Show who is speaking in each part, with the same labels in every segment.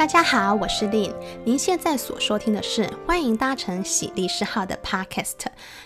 Speaker 1: 大家好，我是 Lynn。您现在所收听的是欢迎搭乘喜力士号的 Podcast，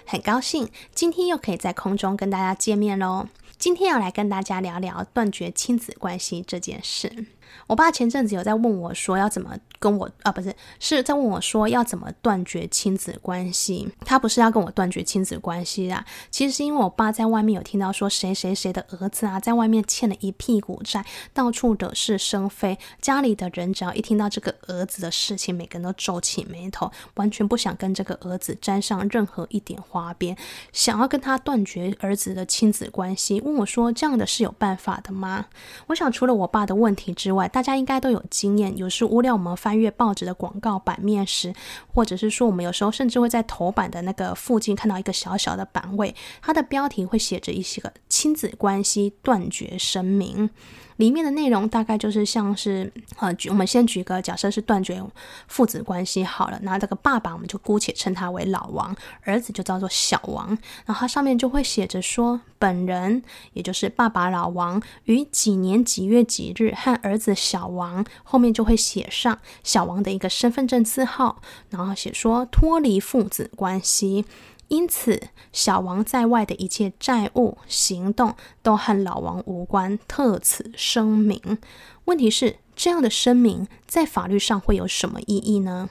Speaker 1: 很高兴今天又可以在空中跟大家见面喽。今天要来跟大家聊聊断绝亲子关系这件事。我爸前阵子有在问我说要怎么跟我啊，不是，是在问我说要怎么断绝亲子关系。他不是要跟我断绝亲子关系啊，其实是因为我爸在外面有听到说谁谁谁的儿子啊，在外面欠了一屁股债，到处惹是生非。家里的人只要一听到这个儿子的事情，每个人都皱起眉头，完全不想跟这个儿子沾上任何一点花边，想要跟他断绝儿子的亲子关系。问我说这样的是有办法的吗？我想除了我爸的问题之外，大家应该都有经验，有时无聊我们翻阅报纸的广告版面时，或者是说我们有时候甚至会在头版的那个附近看到一个小小的版位，它的标题会写着一些个亲子关系断绝声明。里面的内容大概就是像是，呃，举我们先举个假设是断绝父子关系好了，那这个爸爸我们就姑且称他为老王，儿子就叫做小王，然后它上面就会写着说，本人也就是爸爸老王于几年几月几日和儿子小王，后面就会写上小王的一个身份证字号，然后写说脱离父子关系。因此，小王在外的一切债务、行动都和老王无关，特此声明。问题是，这样的声明在法律上会有什么意义呢？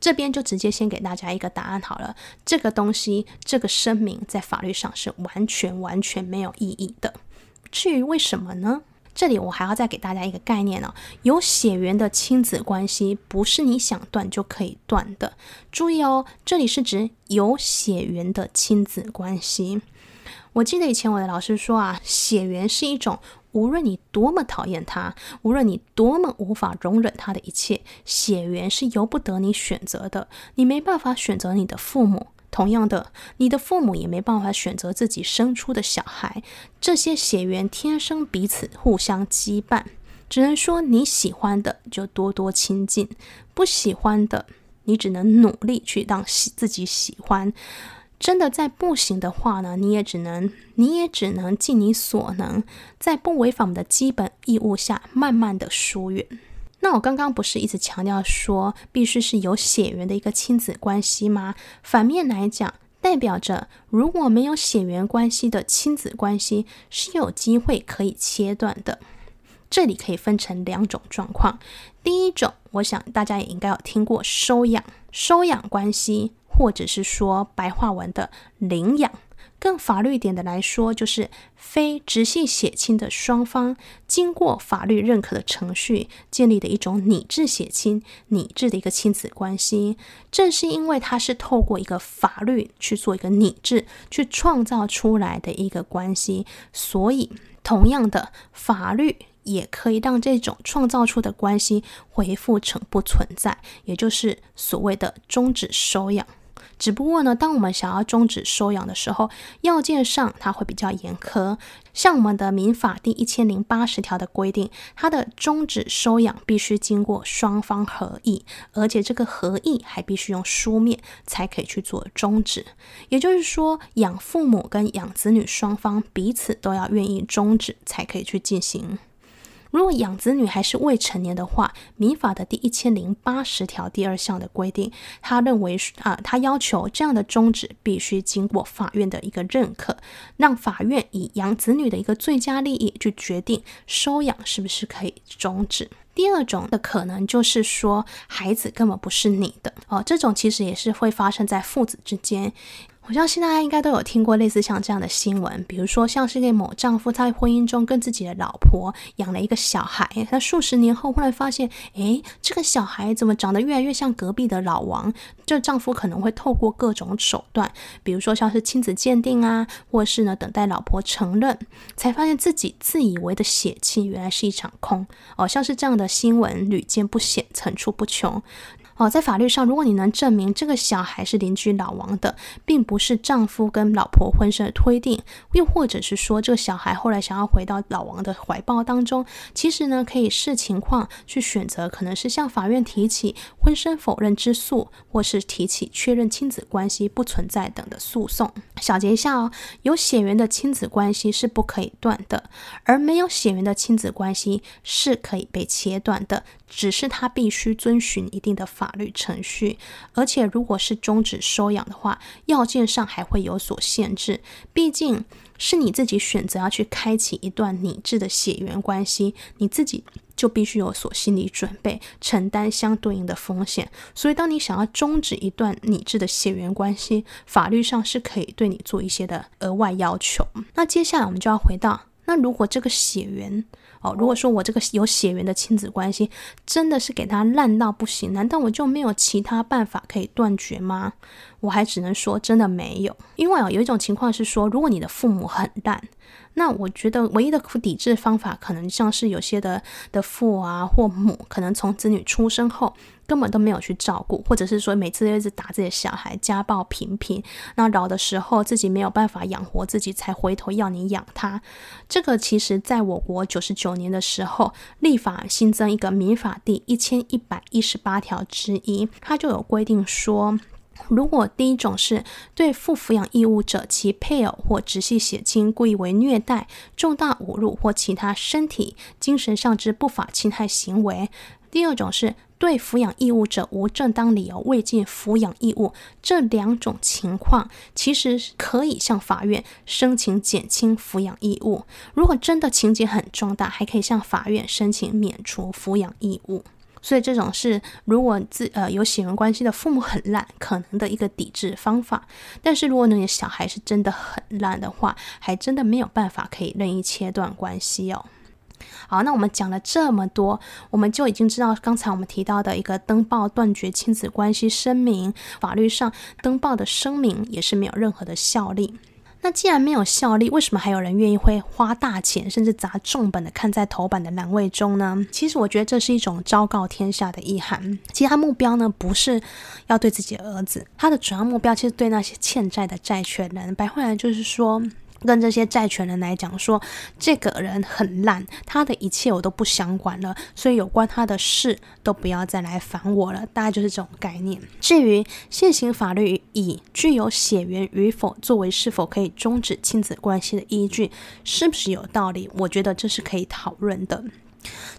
Speaker 1: 这边就直接先给大家一个答案好了。这个东西，这个声明在法律上是完全完全没有意义的。至于为什么呢？这里我还要再给大家一个概念哦，有血缘的亲子关系不是你想断就可以断的。注意哦，这里是指有血缘的亲子关系。我记得以前我的老师说啊，血缘是一种无论你多么讨厌他，无论你多么无法容忍他的一切，血缘是由不得你选择的，你没办法选择你的父母。同样的，你的父母也没办法选择自己生出的小孩，这些血缘天生彼此互相羁绊，只能说你喜欢的就多多亲近，不喜欢的你只能努力去让喜自己喜欢。真的再不行的话呢，你也只能你也只能尽你所能，在不违反我们的基本义务下，慢慢的疏远。那我刚刚不是一直强调说，必须是有血缘的一个亲子关系吗？反面来讲，代表着如果没有血缘关系的亲子关系是有机会可以切断的。这里可以分成两种状况。第一种，我想大家也应该有听过收养、收养关系，或者是说白话文的领养。更法律一点的来说，就是非直系血亲的双方经过法律认可的程序建立的一种拟制血亲、拟制的一个亲子关系。正是因为它是透过一个法律去做一个拟制、去创造出来的一个关系，所以同样的法律也可以让这种创造出的关系恢复成不存在，也就是所谓的终止收养。只不过呢，当我们想要终止收养的时候，要件上它会比较严苛。像我们的民法第一千零八十条的规定，它的终止收养必须经过双方合意，而且这个合意还必须用书面才可以去做终止。也就是说，养父母跟养子女双方彼此都要愿意终止，才可以去进行。如果养子女还是未成年的话，民法的第一千零八十条第二项的规定，他认为啊，他要求这样的终止必须经过法院的一个认可，让法院以养子女的一个最佳利益去决定收养是不是可以终止。第二种的可能就是说，孩子根本不是你的哦，这种其实也是会发生在父子之间。我相信大家应该都有听过类似像这样的新闻，比如说像是一个某丈夫在婚姻中跟自己的老婆养了一个小孩，他数十年后忽然发现，诶，这个小孩怎么长得越来越像隔壁的老王？这丈夫可能会透过各种手段，比如说像是亲子鉴定啊，或是呢等待老婆承认，才发现自己自以为的血亲原来是一场空。哦，像是这样的新闻屡见不鲜，层出不穷。哦，在法律上，如果你能证明这个小孩是邻居老王的，并不是丈夫跟老婆婚生的推定，又或者是说这个小孩后来想要回到老王的怀抱当中，其实呢，可以视情况去选择，可能是向法院提起婚生否认之诉，或是提起确认亲子关系不存在等的诉讼。小结一下哦，有血缘的亲子关系是不可以断的，而没有血缘的亲子关系是可以被切断的。只是他必须遵循一定的法律程序，而且如果是终止收养的话，要件上还会有所限制。毕竟是你自己选择要去开启一段拟制的血缘关系，你自己就必须有所心理准备，承担相对应的风险。所以，当你想要终止一段拟制的血缘关系，法律上是可以对你做一些的额外要求。那接下来我们就要回到，那如果这个血缘，哦，如果说我这个有血缘的亲子关系真的是给他烂到不行，难道我就没有其他办法可以断绝吗？我还只能说真的没有，因为啊，有一种情况是说，如果你的父母很烂。那我觉得唯一的抵制方法，可能像是有些的的父啊或母，可能从子女出生后根本都没有去照顾，或者是说每次都一直打自己的小孩，家暴频频，那老的时候自己没有办法养活自己，才回头要你养他。这个其实在我国九十九年的时候，立法新增一个民法第一千一百一十八条之一，它就有规定说。如果第一种是对负抚养义务者其配偶或直系血亲故意为虐待、重大侮辱或其他身体、精神上之不法侵害行为；第二种是对抚养义务者无正当理由未尽抚养义务，这两种情况其实可以向法院申请减轻抚养义务。如果真的情节很重大，还可以向法院申请免除抚养义务。所以这种是如果自呃有血缘关系的父母很烂，可能的一个抵制方法。但是如果你的小孩是真的很烂的话，还真的没有办法可以任意切断关系哦。好，那我们讲了这么多，我们就已经知道刚才我们提到的一个登报断绝亲子关系声明，法律上登报的声明也是没有任何的效力。那既然没有效力，为什么还有人愿意会花大钱，甚至砸重本的看在头版的栏位中呢？其实我觉得这是一种昭告天下的意涵。其他目标呢，不是要对自己儿子，他的主要目标其实对那些欠债的债权人。白话来就是说。跟这些债权人来讲说，这个人很烂，他的一切我都不想管了，所以有关他的事都不要再来烦我了，大概就是这种概念。至于现行法律以具有血缘与否作为是否可以终止亲子关系的依据，是不是有道理？我觉得这是可以讨论的。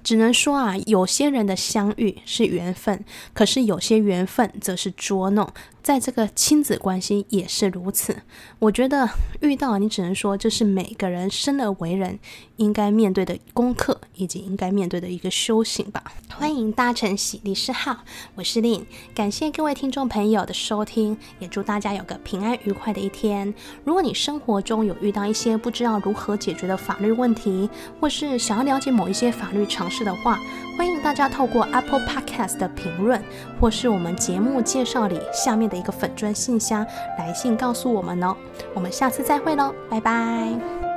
Speaker 1: 只能说啊，有些人的相遇是缘分，可是有些缘分则是捉弄。在这个亲子关系也是如此。我觉得遇到你只能说，这是每个人生而为人应该面对的功课，以及应该面对的一个修行吧。欢迎搭乘喜律师号，我是令感谢各位听众朋友的收听，也祝大家有个平安愉快的一天。如果你生活中有遇到一些不知道如何解决的法律问题，或是想要了解某一些法律尝试的话，欢迎大家透过 Apple Podcast 的评论，或是我们节目介绍里下面的一个粉砖信箱来信告诉我们哦。我们下次再会喽，拜拜。